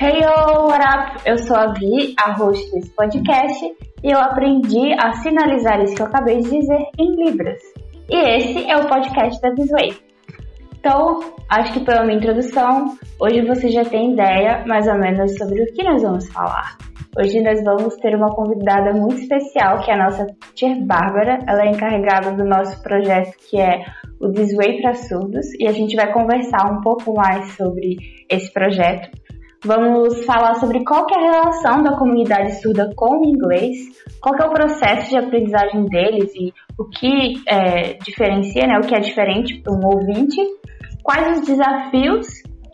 Hey yo, what up? Eu sou a Vi, a host desse podcast, e eu aprendi a sinalizar isso que eu acabei de dizer em Libras. E esse é o podcast da Visway. Então, acho que pela minha introdução, hoje você já tem ideia mais ou menos sobre o que nós vamos falar. Hoje nós vamos ter uma convidada muito especial, que é a nossa Tia Bárbara. Ela é encarregada do nosso projeto que é o Disway para Surdos e a gente vai conversar um pouco mais sobre esse projeto. Vamos falar sobre qual é a relação da comunidade surda com o inglês, qual é o processo de aprendizagem deles e o que é, diferencia, né, o que é diferente para um ouvinte, quais os desafios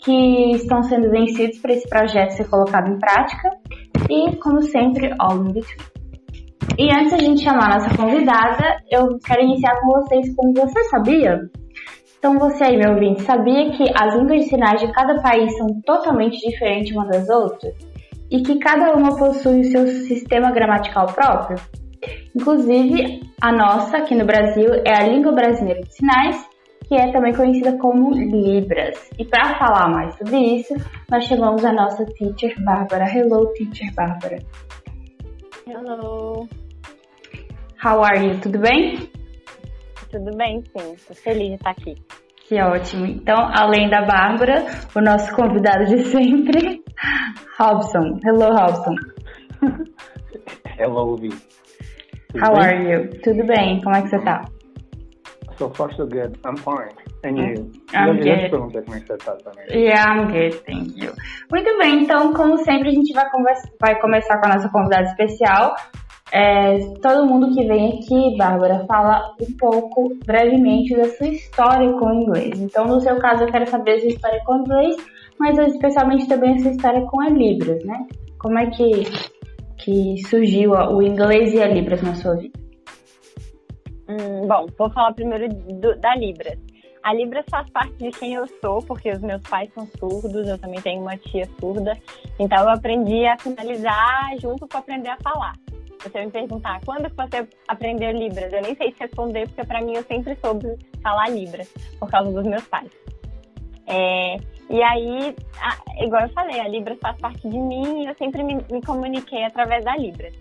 que estão sendo vencidos para esse projeto ser colocado em prática e, como sempre, all in between. E antes de a gente chamar a nossa convidada, eu quero iniciar com vocês com Você Sabia? Então você aí, meu ouvinte, sabia que as línguas de sinais de cada país são totalmente diferentes uma das outras? E que cada uma possui o seu sistema gramatical próprio? Inclusive, a nossa, aqui no Brasil, é a língua brasileira de sinais, que é também conhecida como Libras. E para falar mais sobre isso, nós chamamos a nossa teacher Bárbara. Hello, teacher Bárbara. Hello. How are you? Tudo bem? Tudo bem, sim. Estou feliz de estar aqui. Que ótimo. Então, além da Bárbara, o nosso convidado de sempre, Robson. Hello, Robson. Hello, Vi. How bem? are you? Tudo bem? Como é que você tá? So far, so good. I'm fine. And you? I'm good. Como é que você tá também. Yeah, I'm good. Thank you. Muito bem. Então, como sempre, a gente vai, conversa, vai começar com a nossa convidada especial, é, todo mundo que vem aqui, Bárbara, fala um pouco brevemente da sua história com o inglês. Então, no seu caso, eu quero saber a sua história com o inglês, mas especialmente também a sua história com a Libras, né? Como é que, que surgiu o inglês e a Libras na sua vida? Hum, bom, vou falar primeiro do, da Libras. A Libras faz parte de quem eu sou, porque os meus pais são surdos, eu também tenho uma tia surda. Então eu aprendi a finalizar junto com aprender a falar você me perguntar quando você aprendeu Libras, eu nem sei te responder, porque para mim eu sempre soube falar Libras, por causa dos meus pais. É, e aí, a, igual eu falei, a Libras faz parte de mim e eu sempre me, me comuniquei através da Libras.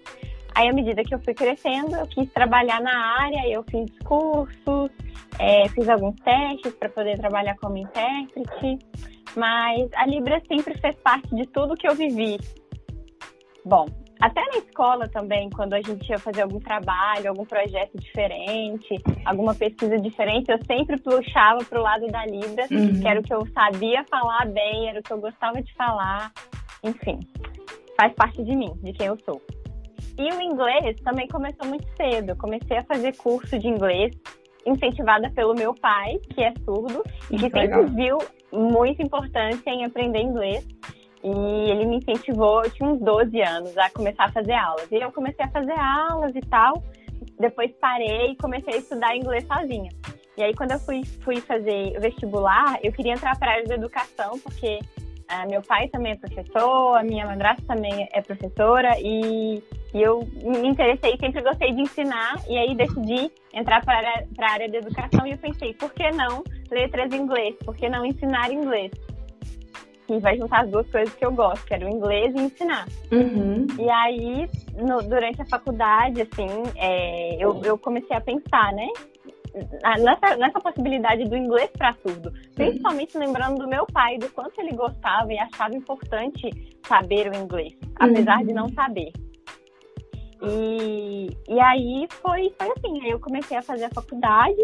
Aí, à medida que eu fui crescendo, eu quis trabalhar na área, eu fiz cursos, é, fiz alguns testes para poder trabalhar como intérprete, mas a Libras sempre fez parte de tudo que eu vivi. Bom, até na escola também, quando a gente ia fazer algum trabalho, algum projeto diferente, alguma pesquisa diferente, eu sempre puxava para o lado da Libras, uhum. que era o que eu sabia falar bem, era o que eu gostava de falar. Enfim, faz parte de mim, de quem eu sou. E o inglês também começou muito cedo. Eu comecei a fazer curso de inglês incentivada pelo meu pai, que é surdo, e que sempre viu muita importância em aprender inglês. E ele me incentivou, eu tinha uns 12 anos, a começar a fazer aulas. E eu comecei a fazer aulas e tal. Depois parei e comecei a estudar inglês sozinha. E aí, quando eu fui, fui fazer vestibular, eu queria entrar para a área da educação, porque ah, meu pai também é professor, a minha madrasta também é professora, e, e eu me interessei, sempre gostei de ensinar, e aí decidi entrar para a área da educação, e eu pensei, por que não letras em inglês? Por que não ensinar inglês? Que vai juntar as duas coisas que eu gosto, que era o inglês e ensinar. Uhum. E aí, no, durante a faculdade, assim, é, eu, eu comecei a pensar, né? Nessa, nessa possibilidade do inglês para surdo, principalmente lembrando do meu pai, do quanto ele gostava e achava importante saber o inglês, apesar uhum. de não saber. E, e aí foi, foi assim, aí eu comecei a fazer a faculdade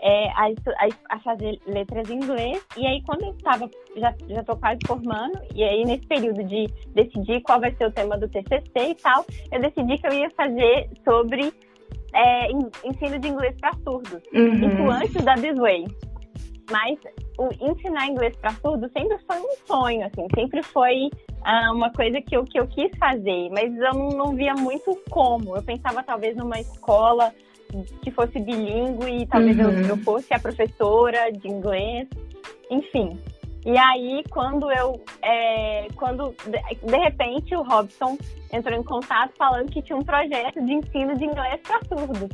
é, a, a, a, fazer letras em inglês. E aí, quando eu estava, já, já tô quase formando, e aí nesse período de decidir qual vai ser o tema do TCC e tal, eu decidi que eu ia fazer sobre é, ensino de inglês para surdos. Uhum. Isso antes da This Way. Mas o ensinar inglês para surdos sempre foi um sonho, assim, sempre foi ah, uma coisa que eu, que eu quis fazer, mas eu não, não via muito como. Eu pensava talvez numa escola que fosse bilíngue e talvez uhum. eu, eu fosse a professora de inglês, enfim. E aí, quando eu. É, quando de, de, repente o Robson entrou em contato falando que tinha um projeto de ensino de inglês para surdos.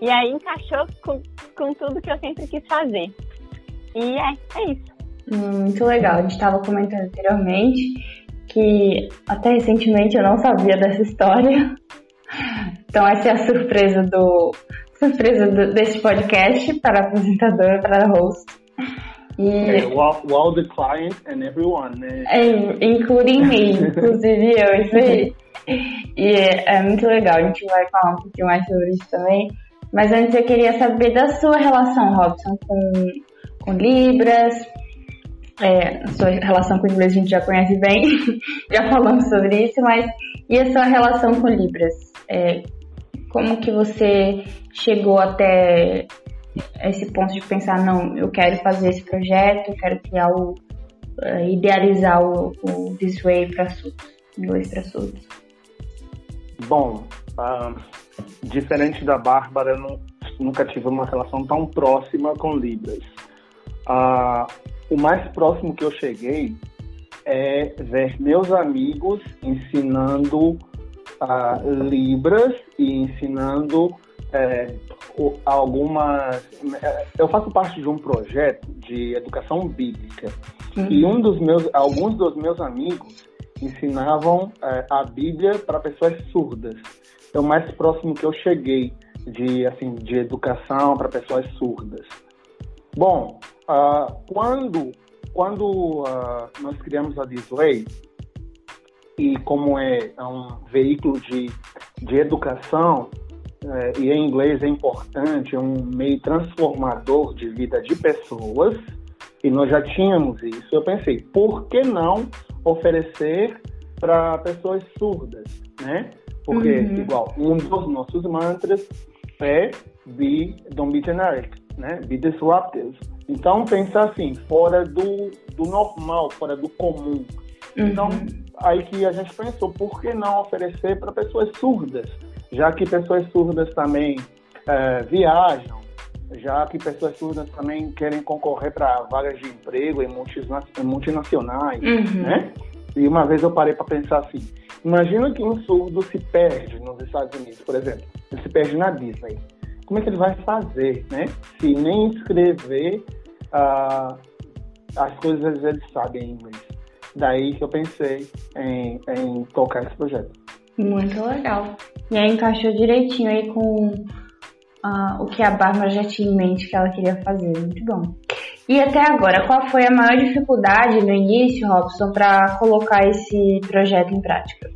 E aí encaixou com, com tudo que eu sempre quis fazer. E é, é isso. Muito legal. A gente estava comentando anteriormente que até recentemente eu não sabia dessa história. Então essa é a surpresa do surpresa do, deste podcast para a apresentadora, para a host. E, é, while, while the client and everyone, né? É, including me, inclusive eu, isso aí. E é, é muito legal, a gente vai falar um pouquinho mais sobre isso também. Mas antes eu queria saber da sua relação, Robson, com, com Libras. É, a sua relação com o inglês a gente já conhece bem, já falamos sobre isso, mas e a sua relação com Libras? É, como que você chegou até esse ponto de pensar, não, eu quero fazer esse projeto, eu quero criar o, uh, idealizar o, o This Way para surdos, inglês para surdos? Bom, uh, diferente da Bárbara, eu nunca tive uma relação tão próxima com Libras. Uh, o mais próximo que eu cheguei é ver meus amigos ensinando uh, Libras e ensinando é, algumas. Eu faço parte de um projeto de educação bíblica uhum. e um dos meus, alguns dos meus amigos ensinavam é, a Bíblia para pessoas surdas. É o mais próximo que eu cheguei de assim de educação para pessoas surdas. Bom, uh, quando quando uh, nós criamos a Disway e como é um veículo de, de educação é, e em inglês é importante, é um meio transformador de vida de pessoas, e nós já tínhamos isso. Eu pensei, por que não oferecer para pessoas surdas, né? Porque, uhum. igual, um dos nossos mantras é be, don't be generic, né? Be disruptive. Então, pensar assim, fora do, do normal, fora do comum. Uhum. Então, aí que a gente pensou, por que não oferecer para pessoas surdas? já que pessoas surdas também é, viajam, já que pessoas surdas também querem concorrer para vagas de emprego em multinacionais, uhum. né? E uma vez eu parei para pensar assim, imagina que um surdo se perde nos Estados Unidos, por exemplo, ele se perde na Disney. Como é que ele vai fazer, né? Se nem escrever uh, as coisas ele sabe em inglês. Daí que eu pensei em, em tocar esse projeto. Muito legal. E aí encaixou direitinho aí com uh, o que a Bárbara já tinha em mente que ela queria fazer. Muito bom. E até agora, qual foi a maior dificuldade no início, Robson, para colocar esse projeto em prática?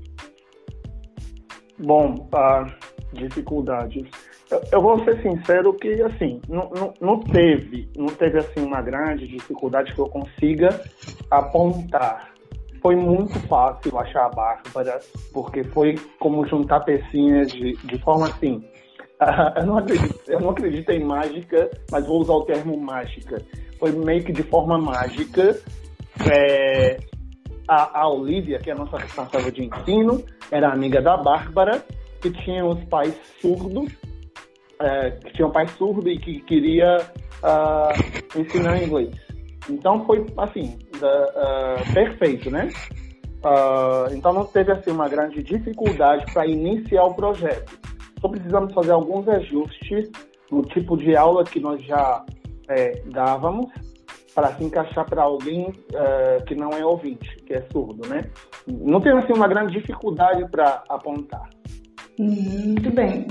Bom, uh, dificuldades. Eu, eu, vou ser sincero que, assim, não, não, não, teve, não teve, assim, uma grande dificuldade que eu consiga apontar foi muito fácil achar a Bárbara, porque foi como juntar pecinhas de, de forma assim. Eu, não acredito, eu não acredito em mágica, mas vou usar o termo mágica. Foi meio que de forma mágica. É, a, a Olivia, que é a nossa responsável de ensino, era amiga da Bárbara, que tinha os pais surdos, é, que tinha um pai surdo e que queria uh, ensinar inglês. Então foi assim, uh, perfeito, né? Uh, então não teve assim uma grande dificuldade para iniciar o projeto. Só precisamos fazer alguns ajustes no tipo de aula que nós já é, dávamos para se encaixar para alguém uh, que não é ouvinte, que é surdo, né? Não tem assim uma grande dificuldade para apontar. Muito bem.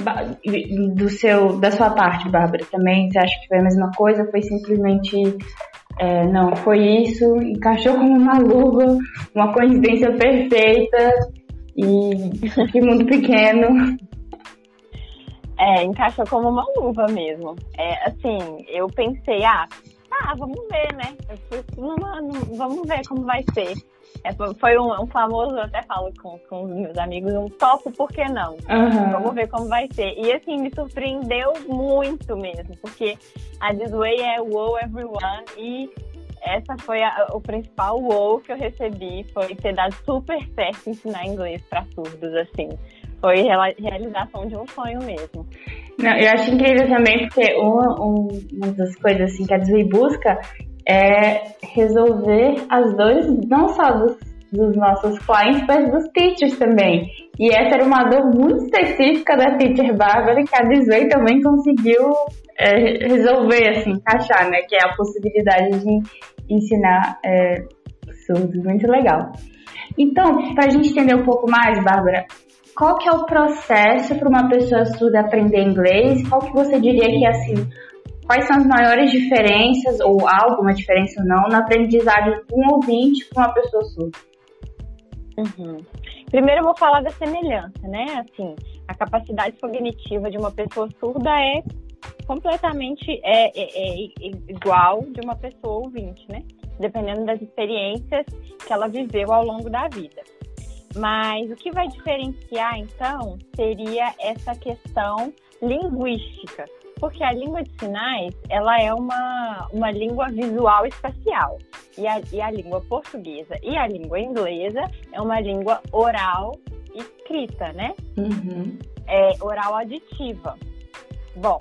Do seu, da sua parte, Bárbara, também você acha que foi a mesma coisa? Foi simplesmente é, não, foi isso, encaixou como uma luva, uma coincidência perfeita e que mundo pequeno. É, encaixou como uma luva mesmo. É, assim, eu pensei, ah, tá, vamos ver, né? Vamos ver como vai ser. É, foi um, um, famoso, eu até falo com, com os meus amigos, um topo, por que não? Uhum. Vamos ver como vai ser. E assim, me surpreendeu muito mesmo, porque a This Way é wow everyone e essa foi a, o principal wow que eu recebi, foi ter dado super certo ensinar inglês para surdos, assim. Foi realização de um sonho mesmo. Não, eu acho incrível também, porque uma, uma das coisas assim, que a Disney busca é resolver as dores não só dos, dos nossos clientes, mas dos teachers também. E essa era uma dor muito específica da teacher Bárbara que a Disney também conseguiu é, resolver, assim, encaixar, né? Que é a possibilidade de ensinar é, surdos. Muito legal. Então, para a gente entender um pouco mais, Bárbara, qual que é o processo para uma pessoa surda aprender inglês? Qual que você diria que, assim, quais são as maiores diferenças, ou alguma diferença ou não, na aprendizagem de um ouvinte com uma pessoa surda? Uhum. Primeiro eu vou falar da semelhança, né? Assim, a capacidade cognitiva de uma pessoa surda é completamente é, é, é igual de uma pessoa ouvinte, né? Dependendo das experiências que ela viveu ao longo da vida. Mas o que vai diferenciar, então, seria essa questão linguística, porque a língua de sinais ela é uma, uma língua visual espacial e a, e a língua portuguesa e a língua inglesa é uma língua oral escrita, né? Uhum. É oral auditiva. Bom,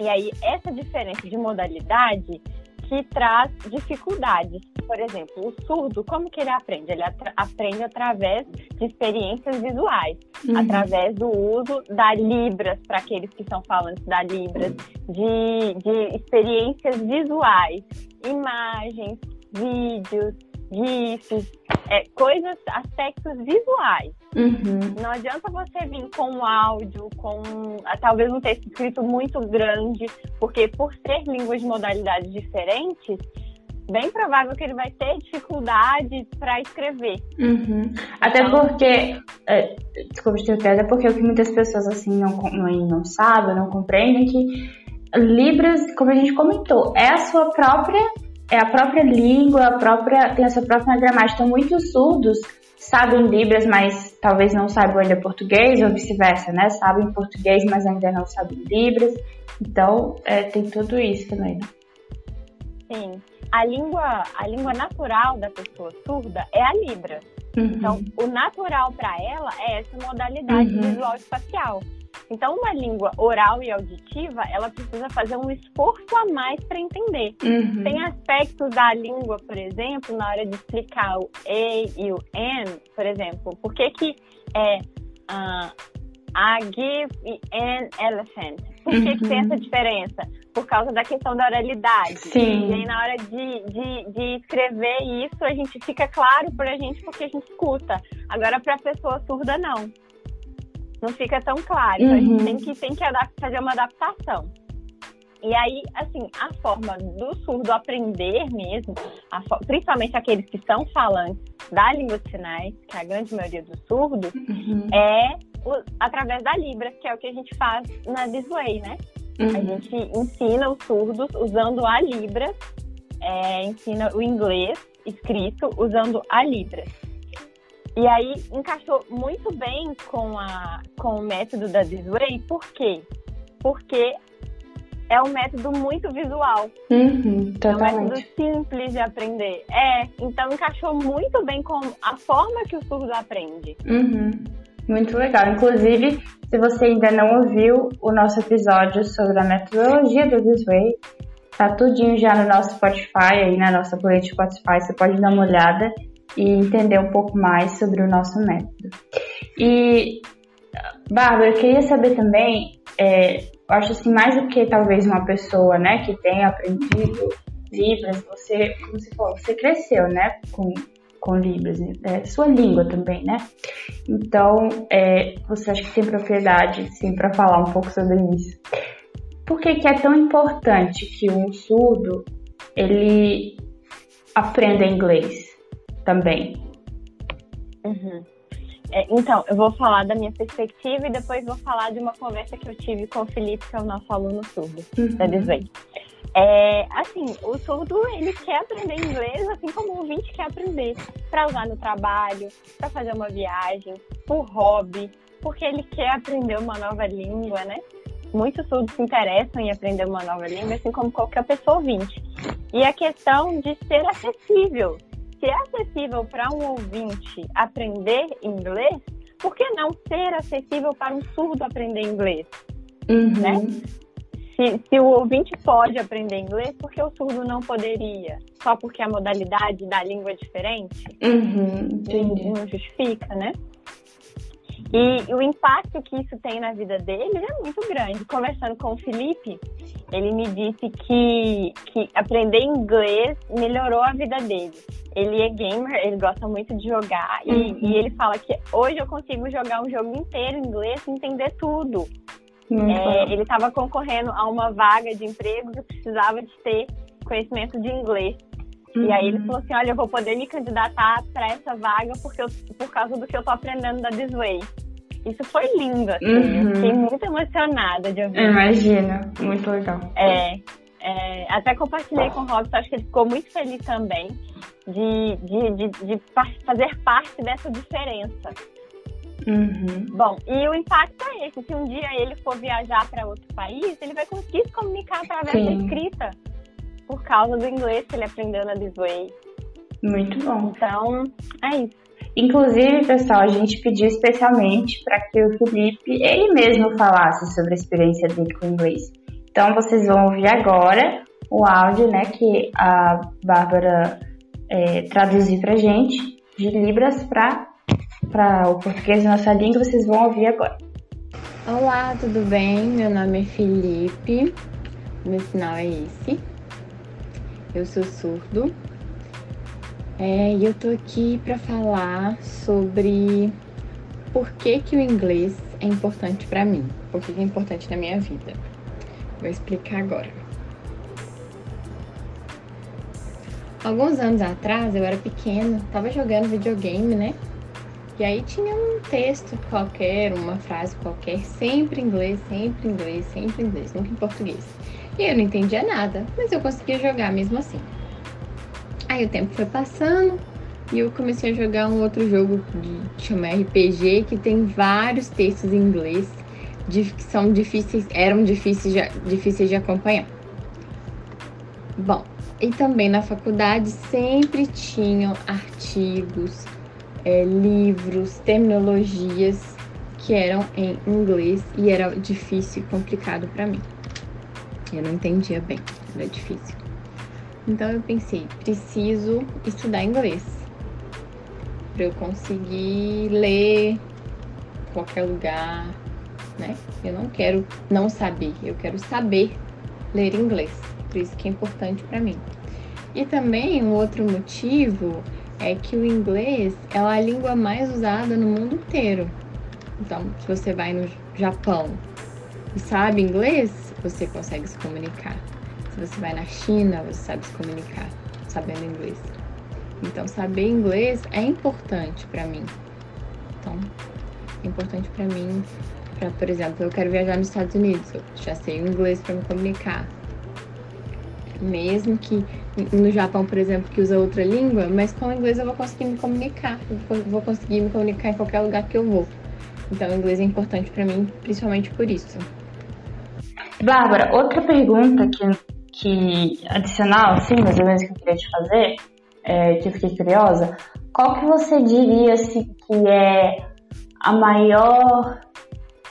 e aí essa diferença de modalidade que traz dificuldades. Por exemplo, o surdo, como que ele aprende? Ele aprende através de experiências visuais, uhum. através do uso da Libras, para aqueles que são falantes da Libras, de, de experiências visuais, imagens, vídeos, GIFs, é, coisas, aspectos visuais. Uhum. Não adianta você vir com um áudio, com ah, talvez um texto escrito muito grande, porque por ser línguas de modalidades diferentes, bem provável que ele vai ter dificuldade para escrever. Uhum. Até então, porque, é, desculpa te até porque o que muitas pessoas assim não, não, não sabem, não compreendem, que Libras, como a gente comentou, é a sua própria é a própria língua, a própria, tem a sua própria gramática. Então, muitos surdos sabem Libras, mas talvez não saibam ainda português, ou vice-versa, né? Sabem português, mas ainda não sabem Libras. Então, é, tem tudo isso também, né? Sim. A língua, a língua natural da pessoa surda é a Libra. Uhum. Então, o natural para ela é essa modalidade uhum. visual espacial. Então, uma língua oral e auditiva, ela precisa fazer um esforço a mais para entender. Uhum. Tem aspectos da língua, por exemplo, na hora de explicar o E e o N, por exemplo, por que que é uh, I give an elephant? Por que, uhum. que tem essa diferença? Por causa da questão da oralidade. Sim. E aí, na hora de, de, de escrever isso, a gente fica claro pra gente porque a gente escuta. Agora, pra pessoa surda, não não fica tão claro. Então, a gente uhum. tem que, tem que fazer uma adaptação. E aí, assim, a forma do surdo aprender mesmo, principalmente aqueles que são falantes da língua de sinais, que é a grande maioria dos surdos, uhum. é o, através da Libra, que é o que a gente faz na Disway, né? Uhum. A gente ensina os surdos usando a Libra, é, ensina o inglês escrito usando a Libra. E aí encaixou muito bem com, a, com o método da This Way, por quê? Porque é um método muito visual. Uhum, é um método simples de aprender. É, então encaixou muito bem com a forma que o surdo aprende. Uhum, muito legal. Inclusive, se você ainda não ouviu o nosso episódio sobre a metodologia do This Way, tá tudinho já no nosso Spotify, aí na nossa playlist Spotify, você pode dar uma olhada e entender um pouco mais sobre o nosso método. E, Bárbara, eu queria saber também, é, eu acho assim, mais do que talvez uma pessoa, né, que tenha aprendido Libras, você, como você falou, você cresceu, né, com, com Libras, é sua língua também, né? Então, é, você acha que tem propriedade, sim, para falar um pouco sobre isso. Por que, que é tão importante que um surdo, ele aprenda inglês? também. Uhum. É, então, eu vou falar da minha perspectiva e depois vou falar de uma conversa que eu tive com o Felipe, que é o nosso aluno surdo uhum. da Desvei. É, assim, o surdo, ele quer aprender inglês, assim como o ouvinte quer aprender, para usar no trabalho, para fazer uma viagem, por hobby, porque ele quer aprender uma nova língua, né? Muitos surdos se interessam em aprender uma nova língua, assim como qualquer pessoa ouvinte. E a questão de ser acessível, se é acessível para um ouvinte aprender inglês, por que não ser acessível para um surdo aprender inglês? Uhum. Né? Se, se, o ouvinte pode aprender inglês, por que o surdo não poderia? Só porque a modalidade da língua é diferente? Uhum, não, não justifica, né? E o impacto que isso tem na vida dele é muito grande. Conversando com o Felipe, ele me disse que, que aprender inglês melhorou a vida dele. Ele é gamer, ele gosta muito de jogar e, uhum. e ele fala que hoje eu consigo jogar um jogo inteiro em inglês e entender tudo. É, ele estava concorrendo a uma vaga de emprego que precisava de ter conhecimento de inglês. Uhum. E aí ele uhum. falou assim, olha, eu vou poder me candidatar para essa vaga porque eu, por causa do que eu tô aprendendo da Disway. Isso foi lindo, assim. Uhum. Eu fiquei muito emocionada de ouvir. Imagina, muito legal. É, é, até compartilhei com o Robson, acho que ele ficou muito feliz também de, de, de, de fazer parte dessa diferença. Uhum. Bom, e o impacto é esse. Se um dia ele for viajar para outro país, ele vai conseguir se comunicar através Sim. da escrita por causa do inglês que ele aprendeu na This Way. Muito bom. Então, é isso. Inclusive, pessoal, a gente pediu especialmente para que o Felipe, ele mesmo falasse sobre a experiência dele com o inglês. Então, vocês vão ouvir agora o áudio, né, que a Bárbara é, traduziu para gente de Libras para o português nossa língua. Vocês vão ouvir agora. Olá, tudo bem? Meu nome é Felipe. Meu sinal é esse. Eu sou surdo. É, e eu tô aqui para falar sobre por que, que o inglês é importante para mim, por que, que é importante na minha vida. Vou explicar agora. Alguns anos atrás, eu era pequena, tava jogando videogame, né? E aí tinha um texto qualquer, uma frase qualquer, sempre em inglês, sempre em inglês, sempre em inglês, nunca em português. E eu não entendia nada, mas eu conseguia jogar mesmo assim. Aí o tempo foi passando e eu comecei a jogar um outro jogo de chama RPG que tem vários textos em inglês que são difíceis, eram difíceis de, difíceis de acompanhar. Bom, e também na faculdade sempre tinham artigos, é, livros, terminologias que eram em inglês e era difícil e complicado para mim. Eu não entendia bem, era difícil. Então eu pensei, preciso estudar inglês para eu conseguir ler qualquer lugar, né? Eu não quero não saber, eu quero saber ler inglês. Por isso que é importante para mim. E também um outro motivo é que o inglês é a língua mais usada no mundo inteiro. Então, se você vai no Japão e sabe inglês, você consegue se comunicar. Se você vai na China, você sabe se comunicar sabendo inglês. Então, saber inglês é importante para mim. Então, é importante para mim, para, por exemplo, eu quero viajar nos Estados Unidos, eu já sei o inglês para me comunicar. Mesmo que no Japão, por exemplo, que usa outra língua, mas com o inglês eu vou conseguir me comunicar, vou conseguir me comunicar em qualquer lugar que eu vou. Então, o inglês é importante para mim, principalmente por isso. Bárbara, outra pergunta que, que adicional, assim, mais ou menos que eu queria te fazer, é, que eu fiquei curiosa, qual que você diria assim, que é a maior,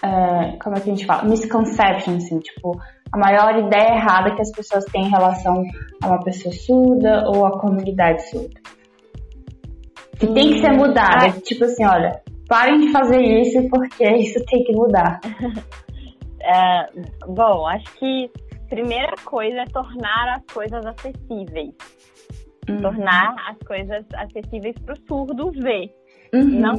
é, como é que a gente fala, misconception, assim, tipo, a maior ideia errada que as pessoas têm em relação a uma pessoa surda ou a comunidade surda? Que tem que ser mudada, ah. tipo assim, olha, parem de fazer isso porque isso tem que mudar. É, bom, acho que primeira coisa é tornar as coisas acessíveis. Uhum. Tornar as coisas acessíveis para o surdo ver. Uhum. Não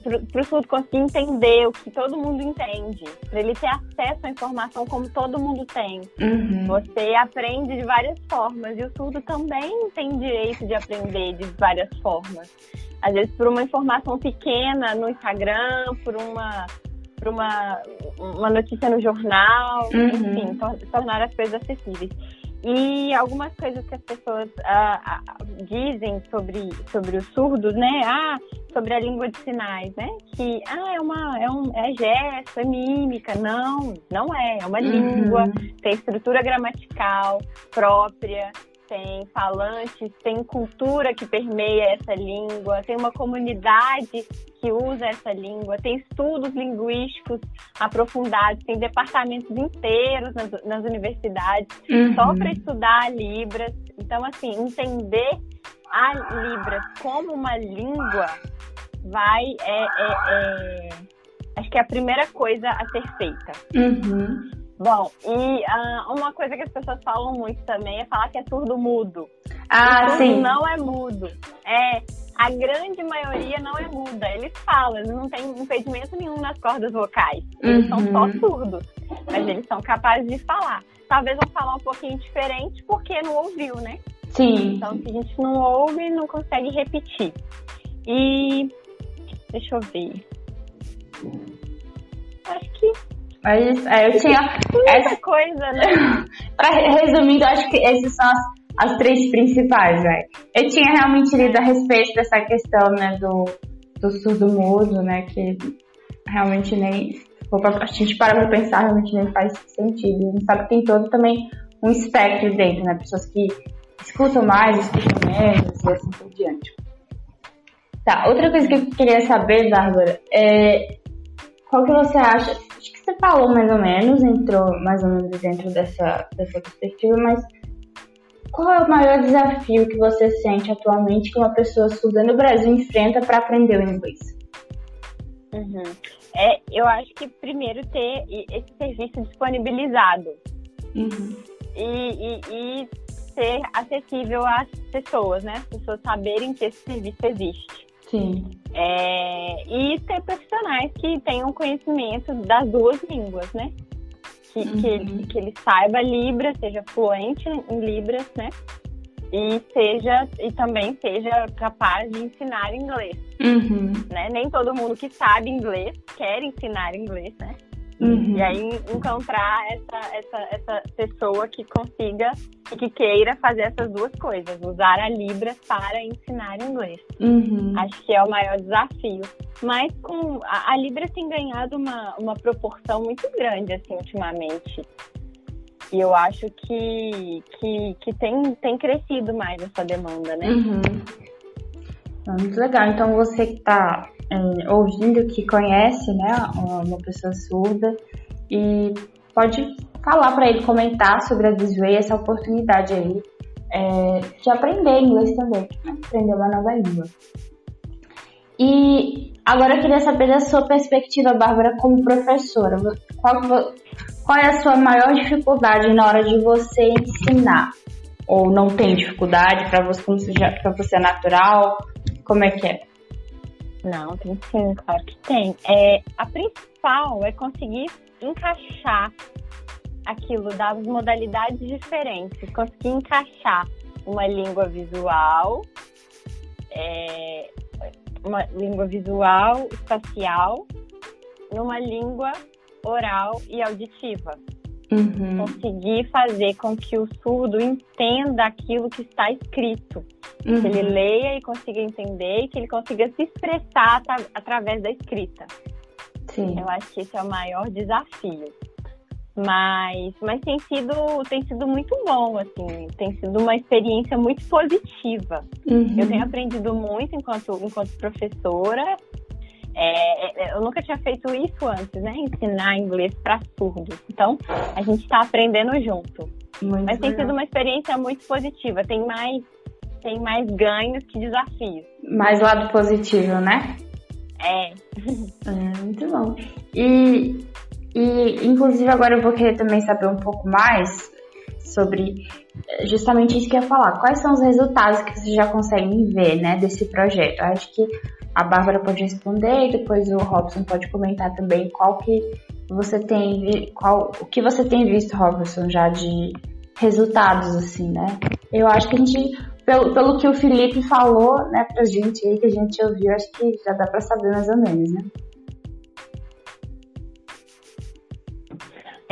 para o surdo conseguir entender o que todo mundo entende, para ele ter acesso à informação como todo mundo tem. Uhum. Você aprende de várias formas e o surdo também tem direito de aprender de várias formas. Às vezes por uma informação pequena no Instagram, por uma para uma, uma notícia no jornal, uhum. enfim, tornar as coisas acessíveis. E algumas coisas que as pessoas uh, uh, dizem sobre, sobre os surdos, né? Ah, sobre a língua de sinais, né? Que ah, é uma é um é gesto, é mímica. Não, não é. É uma uhum. língua, tem estrutura gramatical própria tem falantes, tem cultura que permeia essa língua, tem uma comunidade que usa essa língua, tem estudos linguísticos aprofundados, tem departamentos inteiros nas, nas universidades uhum. só para estudar Libras. Então, assim, entender a Libras como uma língua vai. É, é, é, acho que é a primeira coisa a ser feita. Uhum. Bom, e uh, uma coisa que as pessoas falam muito também é falar que é surdo mudo. Ah, surdo sim. não é mudo. É, a grande maioria não é muda. Eles falam, eles não têm impedimento nenhum nas cordas vocais. Eles são só Uhum. surdos, mas eles são capazes de falar. Talvez vão falar um pouquinho diferente porque não ouviu, né? Sim. Então, se a gente não ouve, não consegue repetir. E. Deixa eu ver. Acho que Mas é, eu tinha. Essa, coisa, né? pra, resumindo, eu acho que essas são as, as três principais, velho. Eu tinha realmente lido a respeito dessa questão, né, do, do surdo mudo, né, que realmente nem. A gente para pra pensar, realmente nem faz sentido. A gente sabe que tem todo também um espectro dentro, né? Pessoas que escutam mais, escutam menos e assim por diante. Tá, outra coisa que eu queria saber, Bárbara, é qual que você acha? Acho que você falou mais ou menos, entrou mais ou menos dentro dessa, dessa perspectiva, mas qual é o maior desafio que você sente atualmente que uma pessoa surda no Brasil enfrenta para aprender o inglês? Uhum. É, eu acho que primeiro ter esse serviço disponibilizado Uhum. e, e, e ser acessível às pessoas, né? As pessoas saberem que esse serviço existe. Sim. É, e ter profissionais que tenham conhecimento das duas línguas, né? Que, que, Uhum. ele, que ele saiba Libras, seja fluente em Libras, né? E seja e também seja capaz de ensinar inglês, Uhum. né? Nem todo mundo que sabe inglês quer ensinar inglês, né? Uhum. E aí encontrar essa, essa, essa pessoa que consiga e que queira fazer essas duas coisas, usar a Libras para ensinar inglês. Uhum. Acho que é o maior desafio. Mas com a, a Libras tem ganhado uma, uma proporção muito grande assim ultimamente. E eu acho que, que, que tem, tem crescido mais essa demanda, né? Uhum. Ah, Muito legal. Então você que está ouvindo, que conhece, né, uma pessoa surda e pode falar para ele, comentar sobre a Disway, essa oportunidade aí é, de aprender inglês também, aprender uma nova língua. E agora eu queria saber da sua perspectiva, Bárbara, como professora. Qual, qual é a sua maior dificuldade na hora de você ensinar? Ou não tem dificuldade para você, como você, você é natural? Como é que é? Não, tem sim, claro que tem. É, a principal é conseguir encaixar aquilo das modalidades diferentes, conseguir encaixar uma língua visual, é, uma língua visual, espacial, numa língua oral e auditiva. Uhum. Conseguir fazer com que o surdo entenda aquilo que está escrito que ele Uhum. leia e consiga entender e que ele consiga se expressar atra- através da escrita. Sim. Eu acho que esse é o maior desafio. Mas, mas tem sido tem sido muito bom, assim, tem sido uma experiência muito positiva. Uhum. Eu tenho aprendido muito enquanto, enquanto professora. É, é, eu nunca tinha feito isso antes, né? Ensinar inglês para surdos. Então, a gente está aprendendo junto. Muito Mas tem legal. sido uma experiência muito positiva. Tem mais, tem mais ganhos que desafios. Mais lado positivo, né? É. É, muito bom. E, e, inclusive, agora eu vou querer também saber um pouco mais sobre eh, justamente isso que eu ia falar. Quais são os resultados que vocês já conseguem ver, né, desse projeto? Eu acho que a Bárbara pode responder e depois o Robson pode comentar também qual que você tem, qual, o que você tem visto, Robson, já de resultados, assim, né? Eu acho que a gente, pelo, pelo que o Felipe falou, né, pra gente aí, que a gente ouviu, acho que já dá pra saber mais ou menos, né?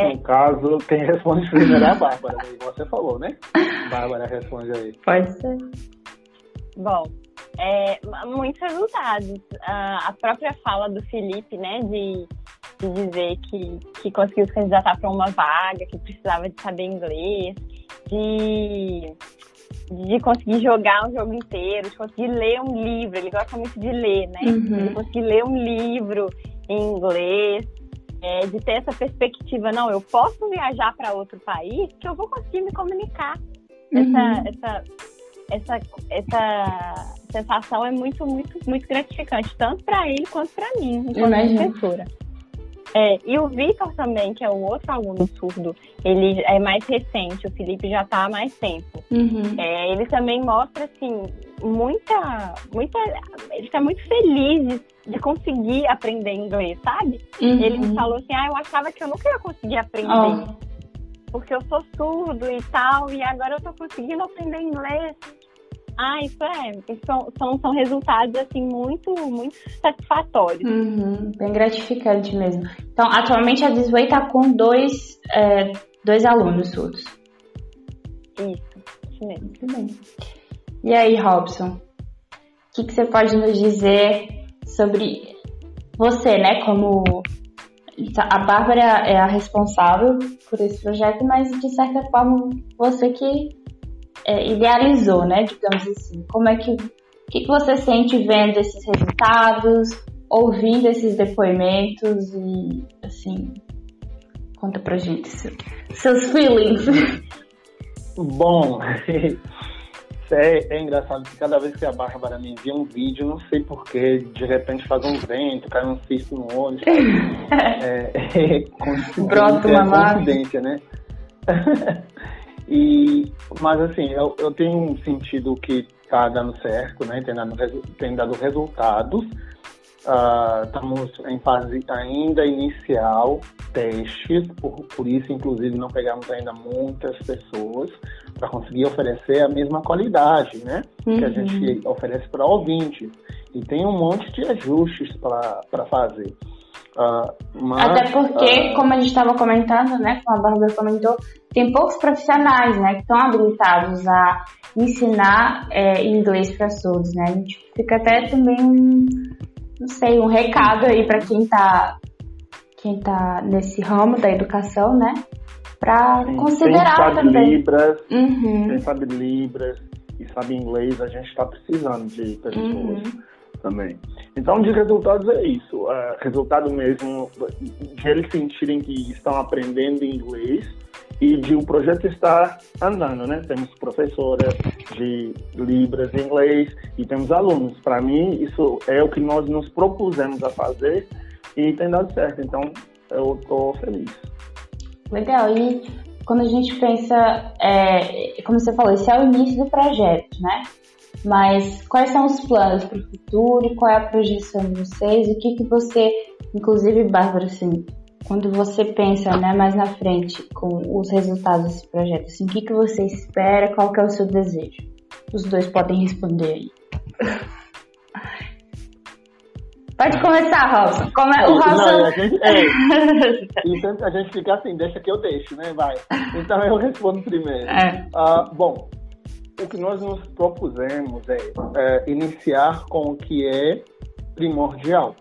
É. No caso, quem responde primeiro é a Bárbara, né? igual você falou, né? Bárbara responde aí. Pode ser. Bom, é, muitos resultados. A própria fala do Felipe, né, de, de dizer que, que conseguiu se candidatar para uma vaga, que precisava de saber inglês, de, de conseguir jogar um jogo inteiro, de conseguir ler um livro. Ele gosta muito de ler, né? Uhum. De conseguir ler um livro em inglês. É, de ter essa perspectiva, não, eu posso viajar para outro país que eu vou conseguir me comunicar Uhum. essa, essa, essa, essa sensação é muito, muito, muito gratificante, tanto para ele quanto para mim, enquanto Imagino. professora. É, e o Vitor também, que é o outro aluno surdo, ele é mais recente, o Felipe já está há mais tempo. Uhum. É, ele também mostra, assim, muita, muita. Ele está muito feliz de, de conseguir aprender inglês, sabe? Uhum. Ele me falou assim: ah, eu achava que eu nunca ia conseguir aprender. Ó, Porque eu sou surdo e tal, e agora eu tô conseguindo aprender inglês. Ah, isso é. São, são, são resultados, assim, muito, muito satisfatórios. uhum. Bem gratificante mesmo. Então, atualmente a Disway tá com dois, é, dois alunos surdos. Isso, isso mesmo. Muito bem. E aí, Robson? O que, que você pode nos dizer sobre você, né? Como a Bárbara é a responsável por esse projeto, mas de certa forma você que é, idealizou, né? Digamos assim. Como é que. Que, que você sente vendo esses resultados, ouvindo esses depoimentos e assim. Conta pra gente seu- seus feelings. Bom, é, é engraçado que cada vez que a Bárbara me envia um vídeo, não sei porquê, de repente faz um vento, cai um cisto no olho? É, é coincidência, é coincidência, né? E, mas assim, eu, eu tenho sentido que tá dando certo, né? Tem dado, tem dado resultados. Ah, estamos em fase ainda inicial, testes, por, por isso, inclusive, não pegamos ainda muitas pessoas para conseguir oferecer a mesma qualidade, né? Que a Uhum. gente oferece para ouvintes. E tem um monte de ajustes para fazer. Ah, mas, Até porque, ah, como a gente estava comentando, né, como a Bárbara comentou, tem poucos profissionais, né, que estão habilitados a ensinar é, inglês para surdos, né. A gente fica até também um, não sei, um recado aí para quem tá quem tá nesse ramo da educação, né, para quem considerar sabe também. Libras, Uhum, quem sabe Libras e sabe inglês, a gente está precisando de pessoas. uhum, também. Então, de resultados é isso. É, resultado mesmo de eles sentirem que estão aprendendo inglês e de o projeto estar andando, né? Temos professoras de Libras em inglês e temos alunos. Para mim, isso é o que nós nos propusemos a fazer e tem dado certo. Então, eu estou feliz. Legal. E quando a gente pensa, é, como você falou, esse é o início do projeto, né? Mas quais são os planos para o futuro? Qual é a projeção de vocês? O que que você, inclusive, Bárbara, assim, quando você pensa, né, mais na frente com os resultados desse projeto, assim, o que que você espera? Qual que é o seu desejo? Os dois podem responder aí. Pode começar, Robson. Come... O Não, a Robson. gente, é, sempre a gente fica assim, deixa que eu deixo, né? Vai. Então eu respondo primeiro. É. Ah, bom, o que nós nos propusemos é, é, iniciar com o que é primordial.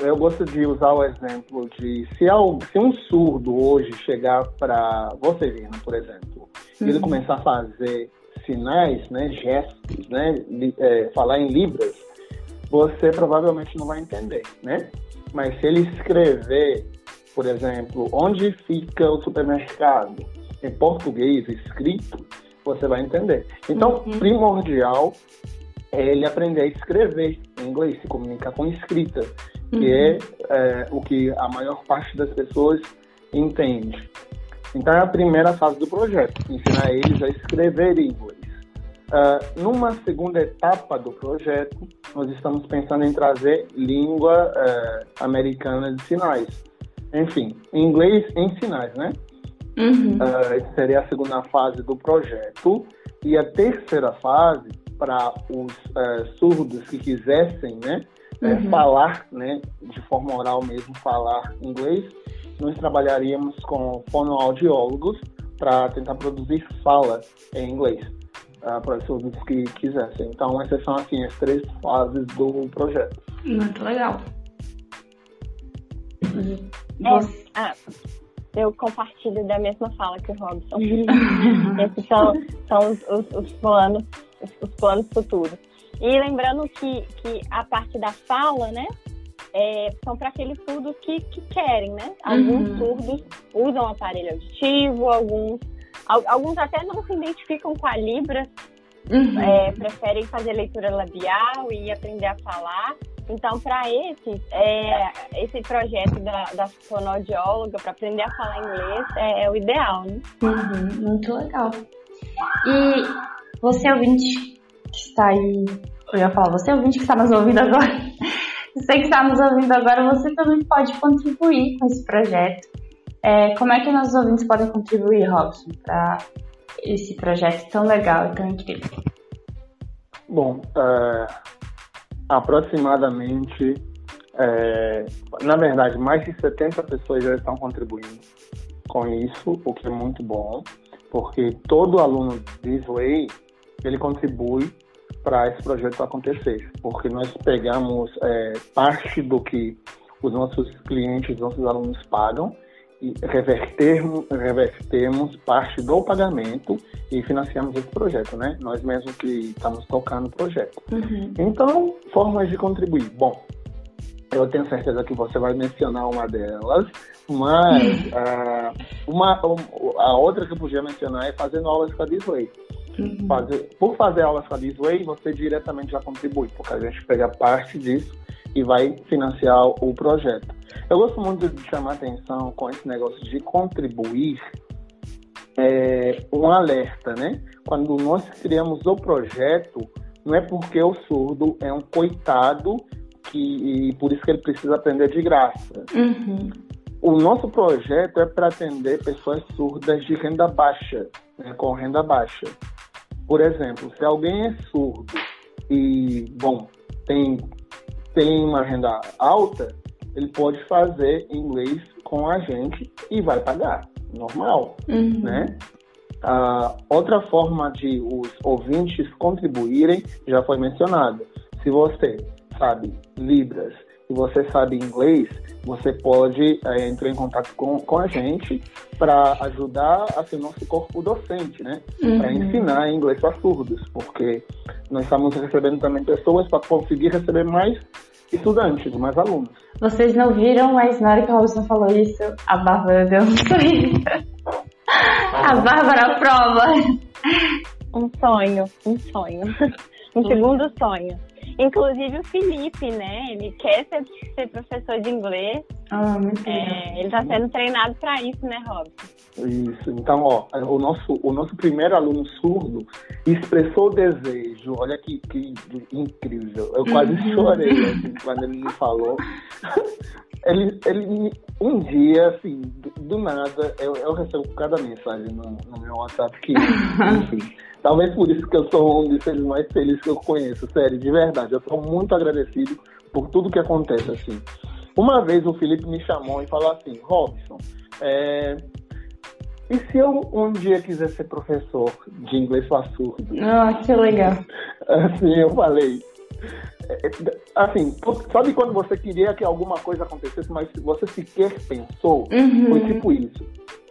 Eu gosto de usar o exemplo de se, al- se um surdo hoje chegar para você, Vina, por exemplo, e ele Uhum. começar a fazer sinais, né, gestos, né, li- é, falar em libras, você provavelmente não vai entender, né? Mas se ele escrever, por exemplo, onde fica o supermercado em português escrito, você vai entender. Então, Uhum. primordial é ele aprender a escrever em inglês, se comunicar com escrita, que Uhum. é, é, o que a maior parte das pessoas entende. Então, é a primeira fase do projeto, ensinar eles a escrever em inglês. Ah, numa segunda etapa do projeto, nós estamos pensando em trazer língua eh, americana de sinais. Enfim, inglês em sinais, né? Uhum. Essa seria a segunda fase do projeto. E a terceira fase, para os eh, surdos que quisessem né, eh, Uhum. falar, né, de forma oral mesmo, falar inglês, nós trabalharíamos com fonoaudiólogos para tentar produzir fala em inglês ah, para os surdos que quisessem. Então, essas são assim, as três fases do projeto. Muito legal. É, ah, eu compartilho da mesma fala que o Robson. Esses são, são os, os- os planos, os, os planos futuros. E lembrando que, que a parte da fala, né? é, são para aqueles surdos que, que querem, né? Alguns Uhum. surdos usam aparelho auditivo, alguns, al- alguns até não se identificam com a Libra, uhum. é, preferem fazer leitura labial e aprender a falar. Então, para esse, é, esse projeto da, da fonoaudióloga, para aprender a falar inglês, é, é o ideal, né? Uhum, muito legal. E você ouvinte que está aí, eu ia falar, você ouvinte que está nos ouvindo agora, você que está nos ouvindo agora, você também pode contribuir com esse projeto. É, como é que nossos ouvintes podem contribuir, Robson, para esse projeto tão legal e tão incrível? Bom, é, aproximadamente, é, na verdade, mais de 70 pessoas já estão contribuindo com isso, o que é muito bom, porque todo aluno de Sway, ele contribui para esse projeto acontecer, porque nós pegamos é, parte do que os nossos clientes, os nossos alunos pagam revertermos, revertemos parte do pagamento e financiamos esse projeto, né? Nós mesmos que estamos tocando o projeto. Uhum. Então, formas de contribuir. Bom, eu tenho certeza que você vai mencionar uma delas, mas uh, uma, a outra que eu podia mencionar é fazendo aulas com a Disway. Uhum. Fazer, por fazer aulas com a Disway, você diretamente já contribui, porque a gente pega parte disso e vai financiar o projeto. Eu gosto muito de chamar atenção com esse negócio de contribuir é, um alerta, né? Quando nós criamos o projeto, não é porque o surdo é um coitado que, e por isso que ele precisa aprender de graça. Uhum. O nosso projeto é para atender pessoas surdas de renda baixa, né, com renda baixa. Por exemplo, se alguém é surdo e, bom, tem tem uma renda alta, ele pode fazer inglês com a gente e vai pagar, normal, uhum. né? Ah, outra forma de os ouvintes contribuírem já foi mencionada. Se você sabe Libras e você sabe inglês, você pode é, entrar em contato com, com a gente para ajudar a ser nosso corpo docente, né? Uhum. Para ensinar inglês para surdos, porque nós estamos recebendo também pessoas para conseguir receber mais estudantes, mais alunos. Vocês não viram, mas na hora que o Robson falou isso, a Bárbara deu um sorriso. a Bárbara prova. Um sonho, um sonho. Um segundo sonho. Inclusive o Felipe, né? Ele quer ser, ser professor de inglês. Ah, muito é, Ele está sendo treinado para isso, né, Robson? Isso. Então, ó, o nosso, o nosso primeiro aluno surdo expressou o desejo. Olha que, que incrível. Eu quase uhum. chorei assim, quando ele me falou. Ele, ele, um dia, assim, do, do nada, eu, eu, recebo cada mensagem no, no meu WhatsApp que, enfim, talvez por isso que eu sou um dos seres mais felizes que eu conheço, sério, de verdade. Eu sou muito agradecido por tudo que acontece, assim. Uma vez o Felipe me chamou e falou assim, Robson, é, e se eu um dia quiser ser professor de inglês para surdo? Ah, que legal. Assim, eu falei, assim, sabe quando você queria que alguma coisa acontecesse, mas você sequer pensou? Uhum. Foi tipo isso.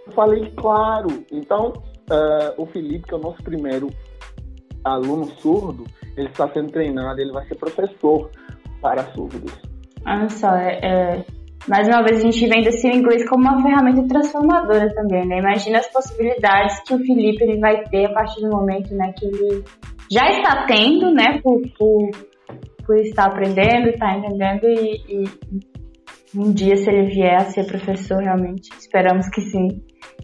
Eu falei, claro. Então, uh, o Felipe, que é o nosso primeiro aluno surdo, ele está sendo treinado, ele vai ser professor para surdos. Olha só, é, é, mais uma vez a gente vem desse inglês como uma ferramenta transformadora também, né? Imagina as possibilidades que o Felipe ele vai ter a partir do momento né, que ele já está tendo, né, por, por por estar aprendendo, estar entendendo e, e, um dia se ele vier a ser professor realmente, esperamos que sim,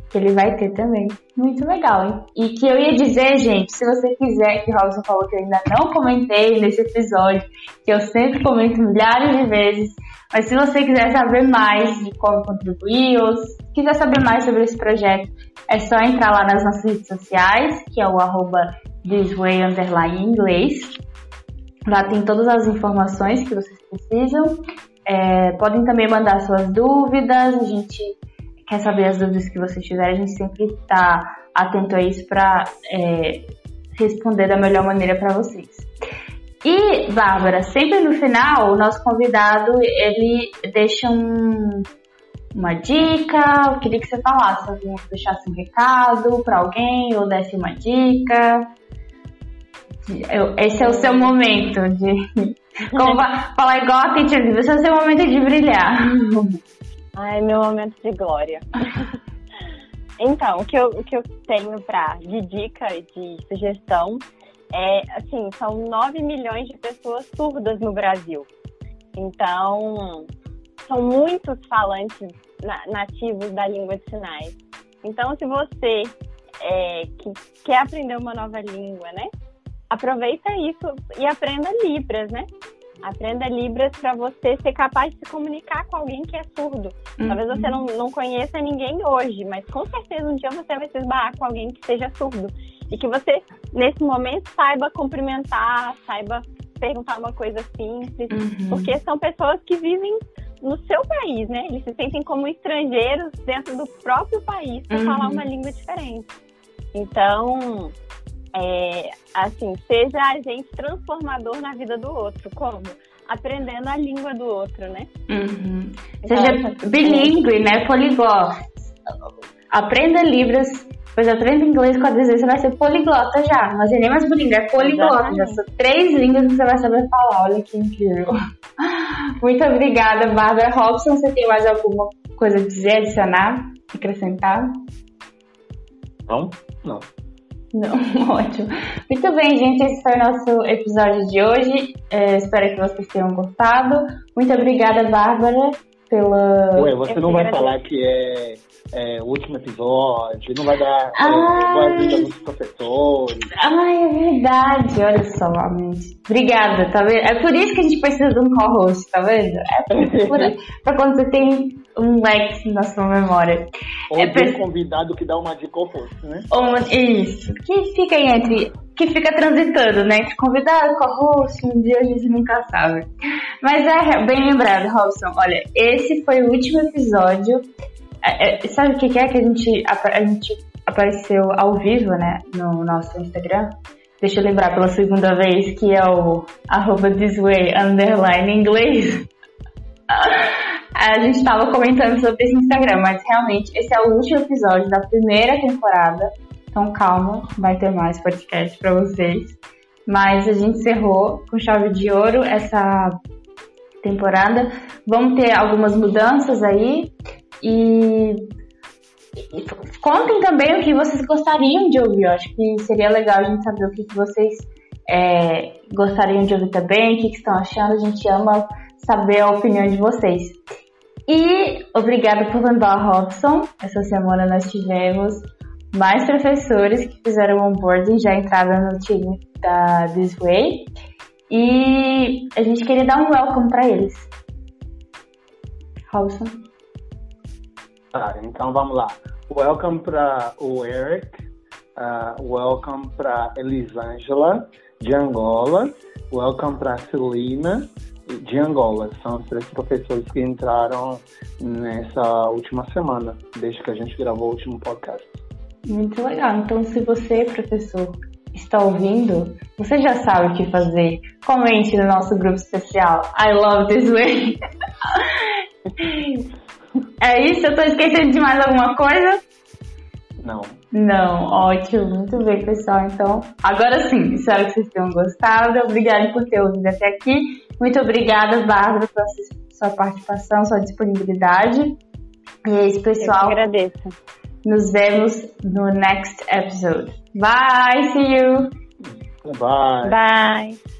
que ele vai ter também. Muito legal, hein? E que eu ia dizer, gente, se você quiser, que o Robson falou que eu ainda não comentei nesse episódio, que eu sempre comento milhares de vezes, mas se você quiser saber mais de como contribuir ou quiser saber mais sobre esse projeto, é só entrar lá nas nossas redes sociais, que é o arroba inglês, Lá tem todas as informações que vocês precisam. É, podem também mandar suas dúvidas. A gente quer saber as dúvidas que vocês tiverem. A gente sempre está atento a isso para é, responder da melhor maneira para vocês. E, Bárbara, sempre no final, o nosso convidado, ele deixa um, uma dica, eu queria que você falasse, deixasse um recado para alguém ou desse uma dica esse é o seu momento de. Como falar igual a Teacher esse é o seu momento de brilhar. Ai, meu momento de glória. Então, o que eu, o que eu tenho pra, de dica e de sugestão é, assim, são 9 milhões de pessoas surdas no Brasil. Então, são muitos falantes nativos da língua de sinais. Então, se você é, que quer aprender uma nova língua, né? Aproveita isso e aprenda Libras, né? Aprenda Libras para você ser capaz de se comunicar com alguém que é surdo. Uhum. Talvez você não, não conheça ninguém hoje, mas com certeza um dia você vai se esbarrar com alguém que seja surdo. E que você, nesse momento, saiba cumprimentar, saiba perguntar uma coisa simples, uhum. porque são pessoas que vivem no seu país, né? Eles se sentem como estrangeiros dentro do próprio país para uhum. falar uma língua diferente. Então, é, assim, seja agente transformador na vida do outro. Como? Aprendendo a língua do outro, né? Uhum. Então, seja bilíngue, né? Poliglota. Aprenda Libras, pois aprenda inglês com a vezes você vai ser poliglota já. Não é nem mais bilíngue, é poliglota. Já são três línguas que você vai saber falar. Olha que incrível. Muito obrigada, Bárbara Robson. Você tem mais alguma coisa a dizer, adicionar, acrescentar? Não, não. Não, ótimo. Muito bem, gente. Esse foi o nosso episódio de hoje. É, espero que vocês tenham gostado. Muito obrigada, Bárbara, pela. Ué, você não vai falar que é é, o último episódio, não vai dar é, boas-vindas dos professores. Ai, é verdade, olha só, mente. Obrigada, tá vendo? É por isso que a gente precisa de um co-host, tá vendo? É por, pra quando você tem um leque na sua memória. Ou é um convidado que dá uma de co-host, né? Ou, isso, que fica entre que fica transitando, né? Entre convidado, co-host, um dia a gente nunca sabe. Mas é bem lembrado, Robson. Olha, esse foi o último episódio é, é, sabe o que, é que a gente, a, a, gente apareceu ao vivo, né, no nosso Instagram? Deixa eu lembrar pela segunda vez que é o arroba thisway underline inglês. a gente estava comentando sobre esse Instagram, mas realmente esse é o último episódio da primeira temporada. Então calma, vai ter mais podcast para vocês. Mas a gente encerrou com chave de ouro essa temporada. Vamos ter algumas mudanças aí. E, contem também o que vocês gostariam de ouvir. Eu acho que seria legal a gente saber o que, que vocês é, gostariam de ouvir também, o que, que estão achando. A gente ama saber a opinião de vocês. E obrigada por lembrar Robson. Essa semana nós tivemos mais professores que fizeram onboarding, já entraram no time da This Way. E a gente queria dar um welcome para eles. Robson. Tá, então vamos lá. Welcome para o Eric, uh, welcome para Elisângela, de Angola, welcome para Celina, de Angola. São os três professores que entraram nessa última semana, desde que a gente gravou o último podcast. Muito legal. Então, se você, professor, está ouvindo, você já sabe o que fazer. Comente no nosso grupo especial. I love this way. É isso? Eu tô esquecendo de mais alguma coisa? Não. Não, ótimo, muito bem, pessoal. Então, agora sim, espero que vocês tenham gostado. Obrigada por ter ouvido até aqui. Muito obrigada, Bárbara, pela sua participação, sua disponibilidade. E é isso, pessoal. Eu agradeço. Nos vemos no next episode. Bye, see you. Bye. Bye.